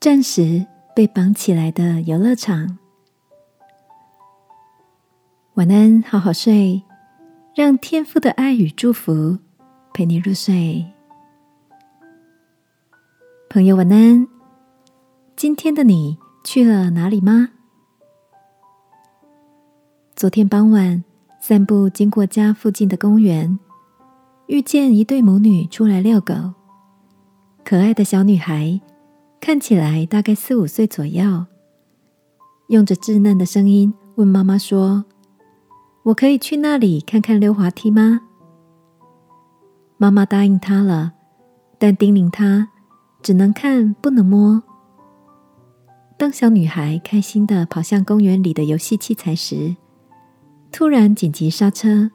暂时被绑起来的游乐场。晚安，好好睡，让天父的爱与祝福陪你入睡。朋友，晚安。今天的你去了哪里吗？昨天傍晚散步经过家附近的公园，遇见一对母女出来遛狗。可爱的小女孩看起来大概四五岁左右，用着稚嫩的声音问妈妈说：“我可以去那里看看溜滑梯吗？”妈妈答应她了，但叮咛她只能看不能摸。当小女孩开心的跑向公园里的游戏器材时，突然紧急刹车，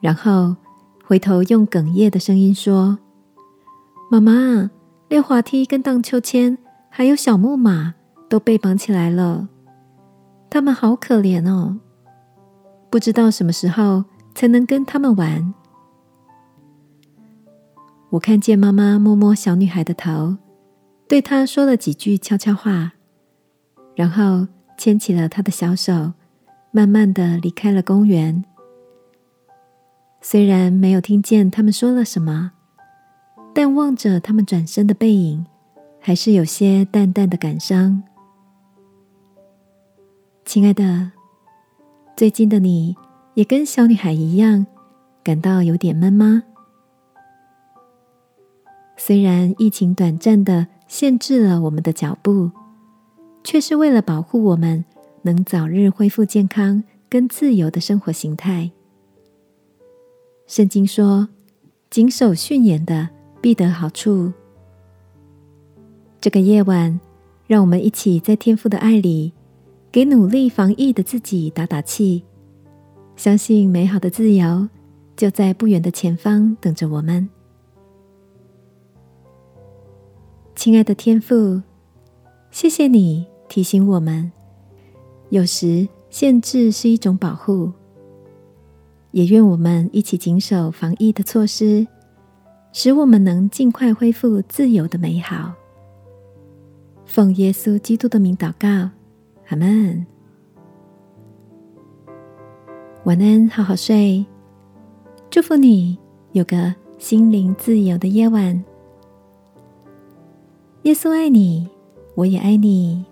然后回头用哽咽的声音说：“妈妈，溜滑梯跟荡秋千还有小木马都被绑起来了，他们好可怜哦，不知道什么时候才能跟他们玩。”我看见妈妈摸摸小女孩的头，对她说了几句悄悄话，然后牵起了她的小手。慢慢的离开了公园，虽然没有听见他们说了什么，但望着他们转身的背影，还是有些淡淡的感伤。亲爱的，最近的你也跟小女孩一样，感到有点闷吗？虽然疫情短暂的限制了我们的脚步，却是为了保护我们。能早日恢复健康跟自由的生活形态。圣经说：“谨守训言的必得好处。”这个夜晚，让我们一起在天父的爱里，给努力防疫的自己打打气，相信美好的自由就在不远的前方等着我们。亲爱的天父，谢谢你提醒我们。有时限制是一种保护，也愿我们一起谨守防疫的措施，使我们能尽快恢复自由的美好。奉耶稣基督的名祷告，阿门。晚安，好好睡，祝福你有个心灵自由的夜晚。耶稣爱你，我也爱你。